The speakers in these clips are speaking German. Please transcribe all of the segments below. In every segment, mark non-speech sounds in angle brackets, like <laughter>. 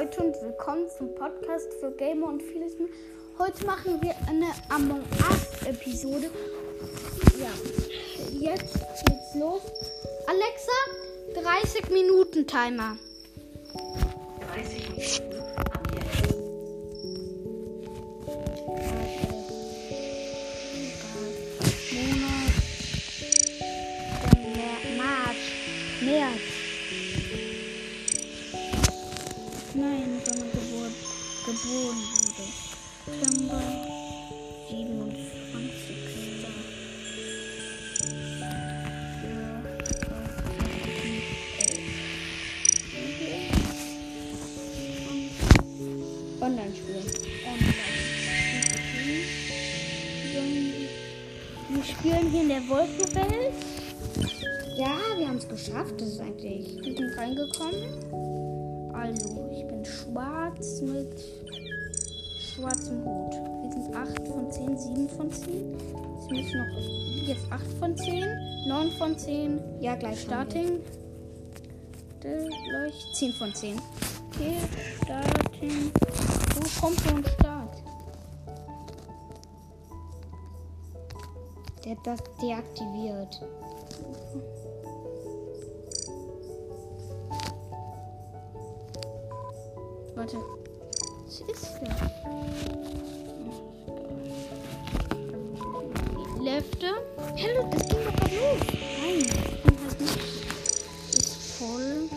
Leute und willkommen zum Podcast für Gamer und vieles mehr. Heute machen wir eine Among Us Episode. Ja, jetzt geht's los. Alexa, 30 Minuten Timer. Nein, sondern Geburt, geboren wurde. September 27. Online-Spielen. Online. Wir spielen hier in der Wolkenwelt. Ja, wir haben es geschafft. Das ist eigentlich. Wir sind reingekommen. Schwarz mit schwarzem Hut. Wir sind 8 von 10, 7 von 10. Jetzt müssen noch jetzt 8 von 10, 9 von 10. Ja, gleich Starting. Gleich 10 von 10. Okay, Starting. Wo kommt so ein Start? Der hat das deaktiviert. Warte. Was ist das? Lefte. Hallo, das ging doch gerade los. Nein, das ging halt nicht. Ist voll.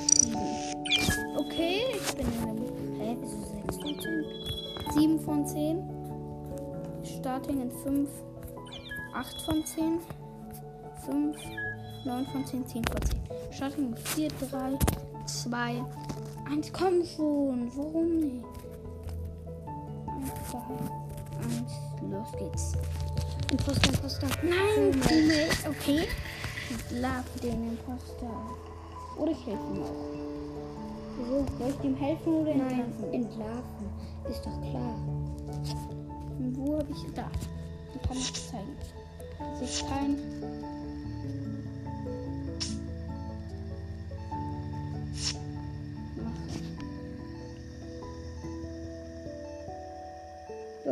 Okay, ich bin in einem. Hä, wieso 6 von 10? 7 von 10. Starting in 5. 8 von 10. 5. 9 von 10. 10 von 10. Starting in 4, 3, 2, 1. Komm schon. Warum nicht? 1, 2, 1. Los geht's. Imposter, Imposter. Nein, Teammate. Okay. Ich lave den Imposter. Oder ich helfe ihm auch. So, soll ich ihm helfen oder Nein, entlassen? entlarven. Ist doch klar. Und wo habe ich da? Ich kann ich zeigen. Das ist kein.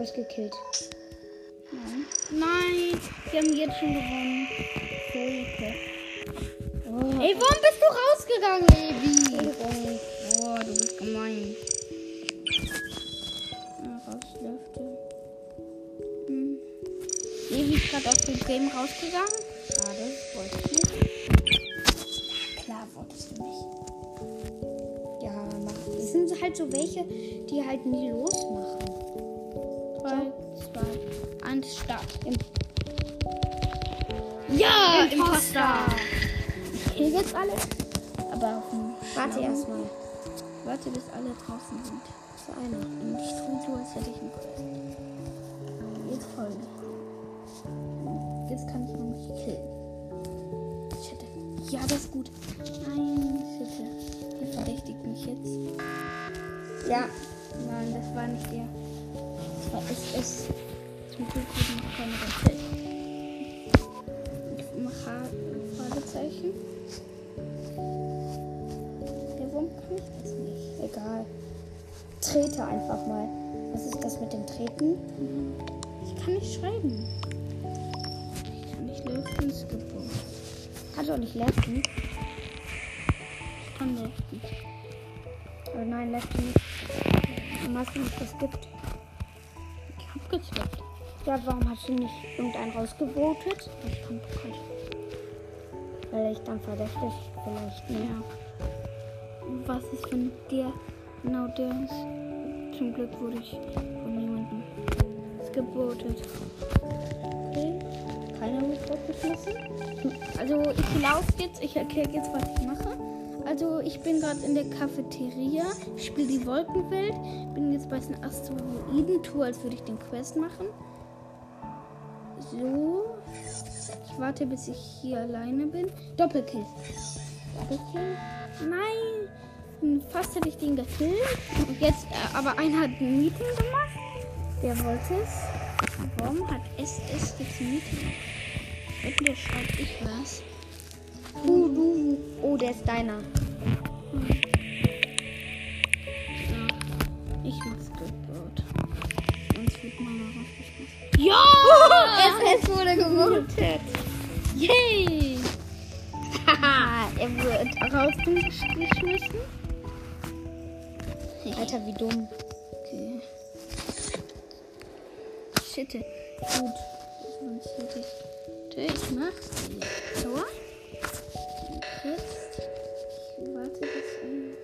Hast gekillt. Nein. Nein, wir haben jetzt schon gewonnen. Hilfe. Oh, Ey, warum bist du rausgegangen, Levi? Boah, du bist gemein. Rauslüfte. Hm. Levi ist gerade aus dem Game rausgegangen. Schade, wollte ich nicht. Klar wolltest du nicht. Ja, mach. Es sind halt so welche, die halt nie losmachen. Kill jetzt alle. Aber Warte erstmal. Warte, bis alle draußen sind. So eine. Und ich tue so, als hätte ich einen Quest. Jetzt folge. Jetzt kann ich nämlich killen. Shit. Ja, das ist gut. Nein, shit. Der verdächtigt mich jetzt. Ja, Nein, das war nicht der. Das war SS. Zum Glück wurde noch keine Trete einfach mal. Was ist das mit dem Treten? Ich kann nicht schreiben. Ich kann nicht lüften, skippen. Hat auch nicht Lefty. Ich kann lüften. Oh nein, Lefty nicht. Hast du nicht geskippt? Ich hab gezwickt. Ja, warum hast du nicht irgendeinen rausgevotet? Ich kann Pokal. Weil ich dann verdächtig vielleicht? Ja. Was ist, wenn der genau der ist? Zum Glück wurde ich von jemandem gebotet. Okay. Keiner wird geschmissen. Also ich laufe jetzt, ich erkläre jetzt, was ich mache. Also ich bin gerade in der Cafeteria, spiele die Wolkenwelt, bin jetzt bei den Asteroiden, tue, als würde ich den Quest machen. So. Ich warte, bis ich hier alleine bin. Doppelkill. Doppelkill? Nein! fast hätte ich den gefilmt. Und jetzt, äh, aber einer hat ein Meeting gemacht. Der wollte es. Warum hat es es Meeting gemacht? Entweder schreibe ich was. Du, du, oh, der ist deiner. Hm. Ja, ich mach's Glückwort. Sonst wird man Mama rausgeschmissen. Ja! <laughs> Oh, SS wurde gewotet. Yay! Haha, <laughs> er wird rausgeschmissen. Alter, wie dumm. Okay. Shit. Gut. Ich. Mach's. Und jetzt. Ich warte bis ein.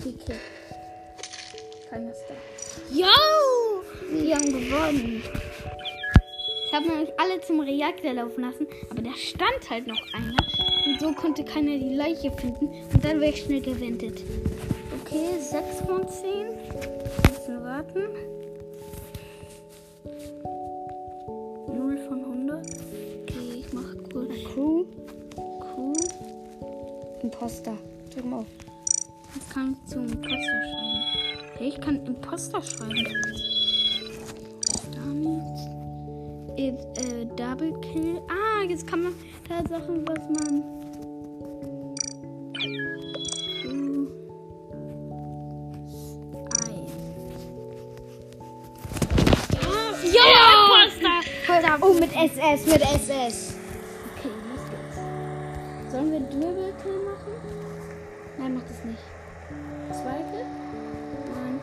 Okay. Keiner ist da. Yo! Wir haben gewonnen. Ich habe nämlich alle zum Reaktor laufen lassen, aber da stand halt noch einer. Und so konnte keiner die Leiche finden. Und dann wäre ich schnell gewendet. Okay, 6 von 10. Müssen warten. 0 von 100. Okay, ich mach kurz Crew. Q. Imposter. Drück mal auf. Jetzt kann ich zum Imposter schreiben. Okay, ich kann Imposter schreiben. Damit. Ist, äh, Double Kill. Ah, jetzt kann man da Sachen, was man. Mit SS, mit SS. Okay, los geht's. Sollen wir Double Kill machen? Nein, mach das nicht. Zweite? Nein.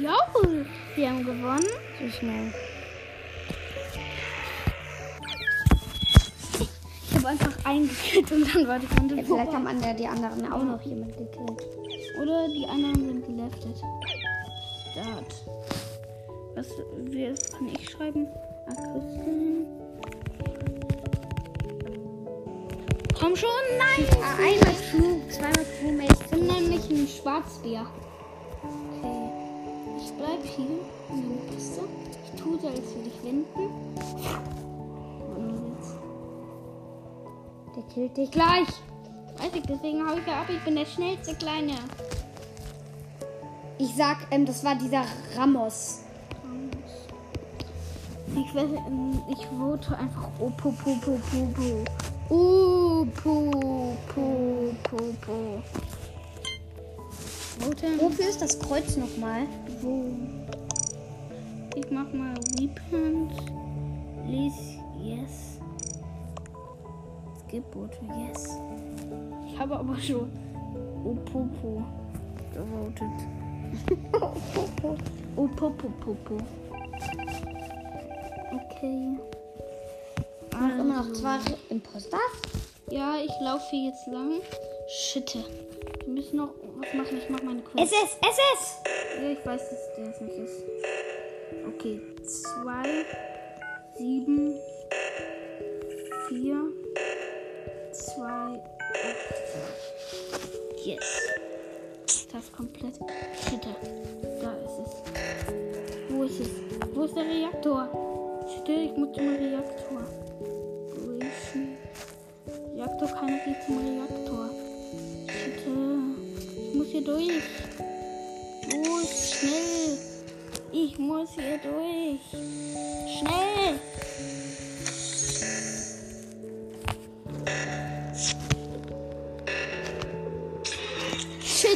Jo, wir haben gewonnen. So schnell. Einfach eingekillt und dann war die Runde Ja, vielleicht haben an der, die anderen auch noch jemand gekillt. Oder die anderen sind geleftet. Start. Was, was kann ich schreiben? Akustin. Komm schon, nein! Ah, einmal Crew, zweimal Crewmates. Ich bin nämlich ein Schwarzbär. Okay. Ich bleib hier in der Piste. Ich tue als würde ich wenden. Der killt dich gleich. Weiß ich, deswegen hau ich ja ab. Ich bin der schnellste Kleine. Ich sag, ähm, das war dieser Ramos. Ich weiß, ähm, ich vote einfach Opopopopopo. Opopopopo. Vote Wofür ist das Kreuz nochmal? wo? Ich mach mal Weapons. Lies yes. Vote yes. Ich habe aber schon Opopo gewotet. <laughs> Opopopopo. Okay. Noch immer noch zwei Imposters? Ja, ich laufe jetzt lang. Shit. Wir müssen noch was machen. Ich mach meine Quest. SS, SS! Ja, ich weiß, dass der es nicht ist. Okay. Zwei, sieben, vier, acht. Yes. Das komplett. Shit. Da ist es. Wo ist es? Wo ist der Reaktor? Shit, ich muss zum Reaktor. Denn? Reaktor, keiner geht zum Reaktor.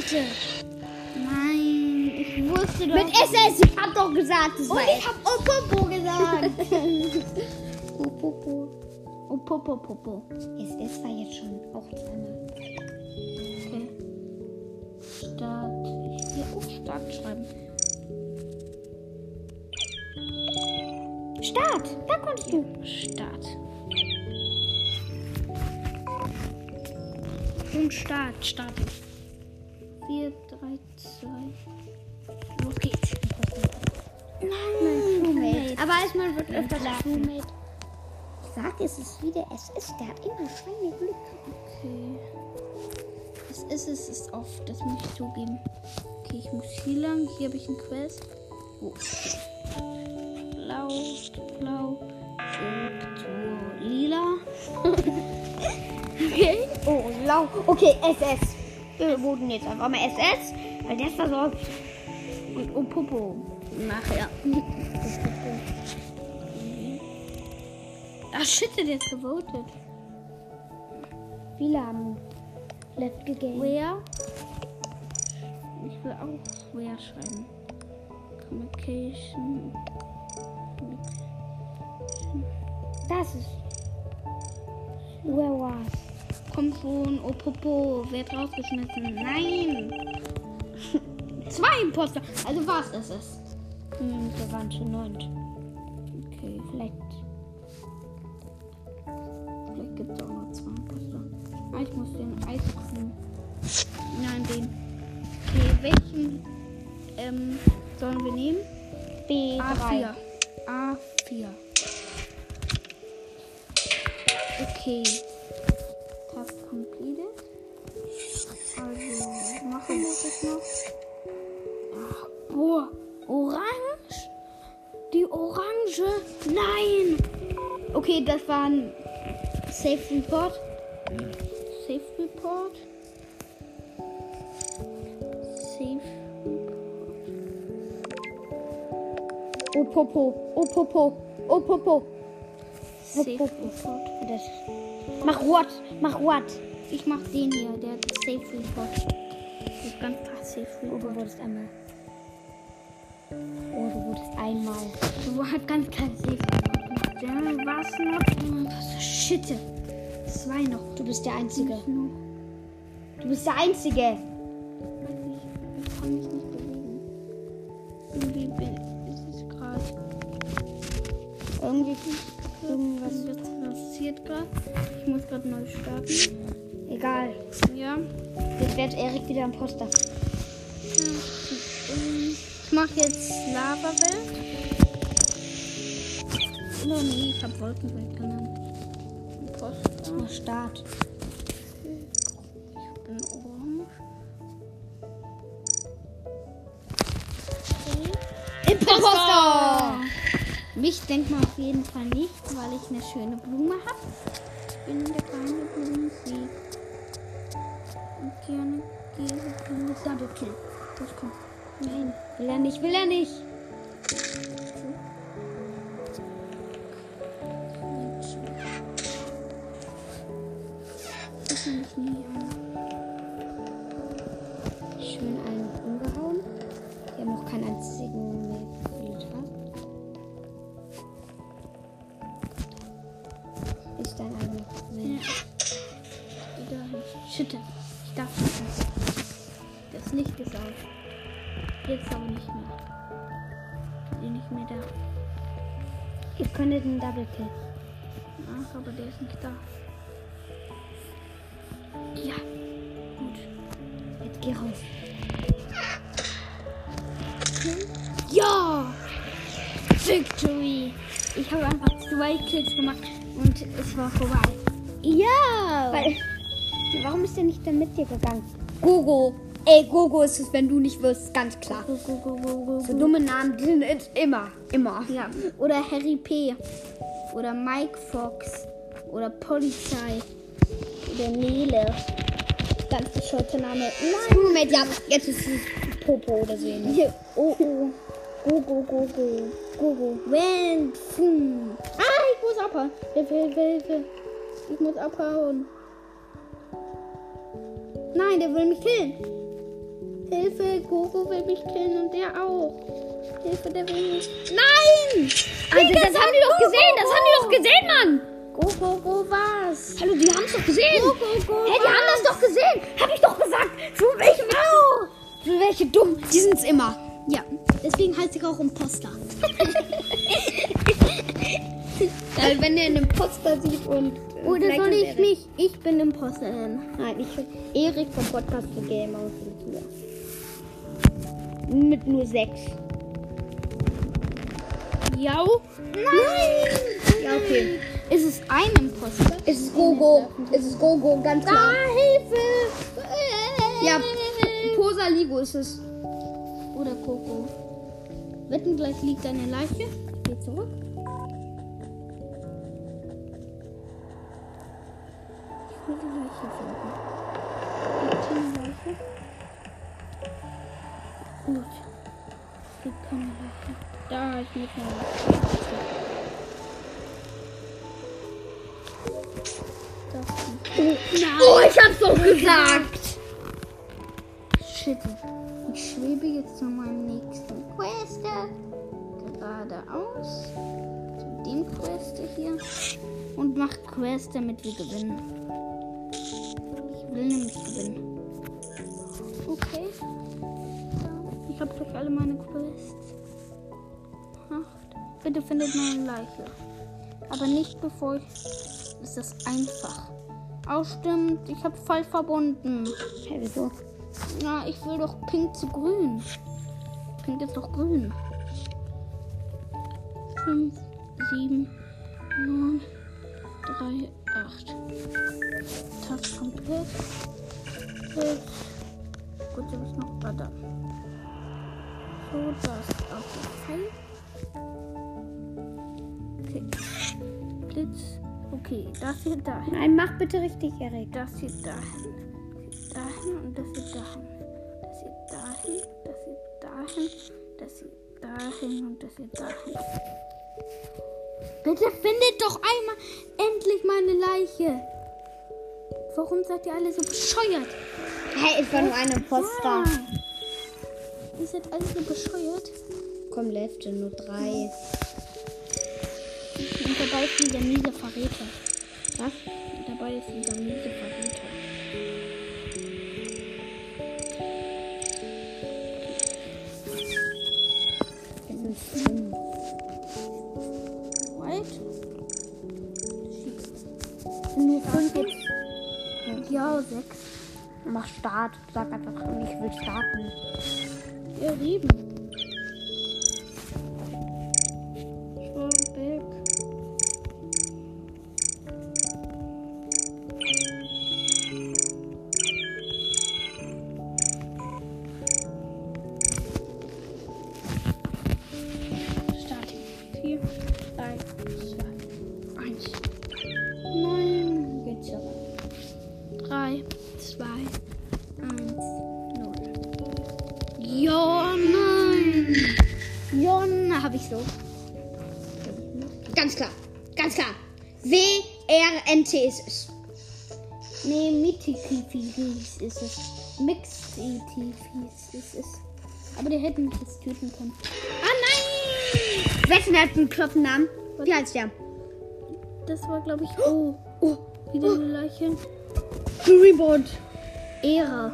Shit. Nein, ich wusste doch. Mit SS, ich hab doch gesagt, das Und war ich hab Opopo gesagt. <laughs> Opopo. Opopopopo. SS war jetzt schon auch zweimal. Okay. Start. Ich will auch Start schreiben. Start, da kommst du. Start. Und Start. Start. Aber Eismann wird öfter. Crewmate. Ich sag, es ist wie der SS, der hat immer Schweineglück. Okay. Es ist es ist oft, das muss ich zugeben. Okay, ich muss hier lang. Hier habe ich einen Quest. Wo? Blau, blau, zurück zu lila. <laughs> okay. Oh, lau. Okay, SS. Wir wurden jetzt einfach mal SS, weil der ist versorgt. Und Opopo. Nachher. <laughs> Ach shit, der ist gewotet. Viele haben left gegangen. Where? Ich will auch schwer schreiben. Communication. Das ist. Where was? Komm schon, oh Popo, wird rausgeschmissen. Nein! <laughs> Zwei Imposter. Also was ist es? Hm, wir waren schon neun. Okay, vielleicht ich muss den Eiscreme. <laughs> Nein, den. Okay, welchen ähm, sollen wir nehmen? B3. A4. A4. Okay. Task completed. Also, machen wir das noch. Ach, boah, orange? Die Orange? Nein! Okay, das war ein Safe Report. Safe Report. Safe Oh Popo. Oh Popo. Oh Popo. Safe Report. Report. Das. Mach what? Mach what? Ich mach den hier, der Safe Report. Das ist ganz klar Safe Oh, Report. du wurdest einmal. Oh, du wurdest einmal. Du hast ganz klar Safe Report gemacht. Ja, was noch? Hm, Was für Schitte. Zwei noch. Du bist der Einzige. Du bist der Einzige. Ich kann mich nicht bewegen. Irgendwie ist es gerade. Irgendwie. Irgendwas. Was passiert gerade? Ich muss gerade neu starten. Egal. Ja. Jetzt wird Erik wieder ein Poster. Ich mache jetzt Lava-Welt. Oh nee, ich habe Wolkenwelt genannt. Mach Start. Ich bin orange. Imposter! Mich denkt man auf jeden Fall nicht, weil ich eine schöne Blume habe. Ich bin der kleine Blumensieg. Und gerne diese Blume Double Kill. Los, komm. Nein, will er nicht, will er nicht. Ich nie an. Schön einen umgehauen. Wir haben noch keinen einzigen mehr gefühlt, Ist dein Moment. Wieder nicht. Schütte. Ich darf nicht. Das Licht ist aus. Jetzt aber nicht mehr. Bin nicht mehr da. Ihr könntet einen Double Kill. Ach, aber der ist nicht da. Geh raus. Ja! Victory! Ich habe einfach zwei Kills gemacht und es war vorbei. Ja! Weil, warum ist der nicht dann mit dir gegangen? Gogo. Ey, Gogo ist es, wenn du nicht wirst, ganz klar. Go, go, go, So dumme Namen die sind immer. Immer. Ja. Oder Harry P. Oder Mike Fox. Oder Polizei. Oder Nele. Ganz bescheuerte Name. Nein! Moment, ja, jetzt ist es Popo oder so ähnlich. Hier. Oh, oh. Go, go, go, go. Go, go. Wenn. Fum. Ah, ich muss abhauen. Hilfe, Hilfe, Hilfe. Ich muss abhauen. Nein, der will mich killen. Hilfe, Gogo will mich killen und der auch. Hilfe, der will mich. Nein! Also, das haben die doch gesehen, das haben die doch gesehen, Mann! Go, go, go, was? Hallo, die haben es doch gesehen! Go, go, go, Hey, die haben das doch gesehen! Hab ich doch gesagt! Für welche Au! Für welche dumm? Die sind's immer. Ja, deswegen heißt ich auch Imposter. Weil <laughs> wenn er einen Poster sieht und. Oder vielleicht soll ich Erik- mich? Ich bin Imposter nennen. Nein, ich will Erik vom Podcast für Gamer und. Mit nur sechs. Ja. Nein! Ja, okay. Ist es ein Imposter? Es ist Gogo. Es ist Gogo, ganz klar. Hilfe! Ja, Posa Ligo ist es. Oder Coco. Wetten, gleich liegt eine Leiche. Geh zurück. Ich will die Leiche finden. Liegt hier eine Leiche? Gut. Es gibt keine Leiche. Da, ich muss mal. Nicht. Oh, ich hab's doch gesagt! Shit. Ich schwebe jetzt zu meinem nächsten Quester. Geradeaus. Zu dem Quester hier. Und mach Quest, damit wir gewinnen. Ich will nämlich gewinnen. Okay. Ich habe gleich alle meine Quests. Acht. Bitte findet meine Leiche. Aber nicht bevor ich. Ist das einfach. Auch stimmt, ich habe falsch verbunden. Hä, wieso? Na, ich will doch pink zu grün. Pink ist doch grün. 5, 7, 9, 3, 8. Task komplett. Jetzt. Gut, jetzt ist noch Butter. So, das auf jeden Fall. Okay. Blitz. Okay, das hier dahin. Nein, mach bitte richtig, Erik. Das hier dahin. Dahin und das hier dahin. Das hier dahin. Das hier dahin. Das hier dahin und das hier dahin. Bitte findet doch einmal endlich meine Leiche. Warum seid ihr alle so bescheuert? Hey, ich war nur eine Poster. Ja. Ihr seid alle so bescheuert. Komm, Lefte, nur drei. Und dabei ist dieser miese Verräter. Was? Und dabei ist dieser miese Verräter. Ja, sechs. Mach Start. Sag einfach, ich will starten. Ja, sieben. W-R-N-T ist es. Nee, Mitikifis ist es. Mixetifis ist es. Aber die hätten mich jetzt töten können. Ah nein! Wessen hat einen Klopfnamen? Wie heißt der? Das war, glaube ich, oh, oh, wieder eine Leiche. Greenboard. Ehre.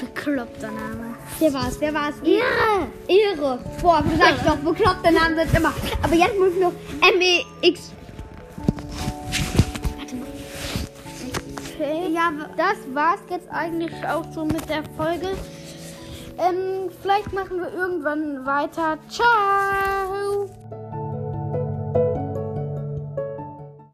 Bekloppter Name. Wer war's? Wer war's? Ehre. Ehre. Boah, du sagst doch, bekloppte Namen sind immer. Aber jetzt muss ich noch M-E-X. Okay, ja, das war's jetzt eigentlich auch so mit der Folge. Ähm, vielleicht machen wir irgendwann weiter. Ciao!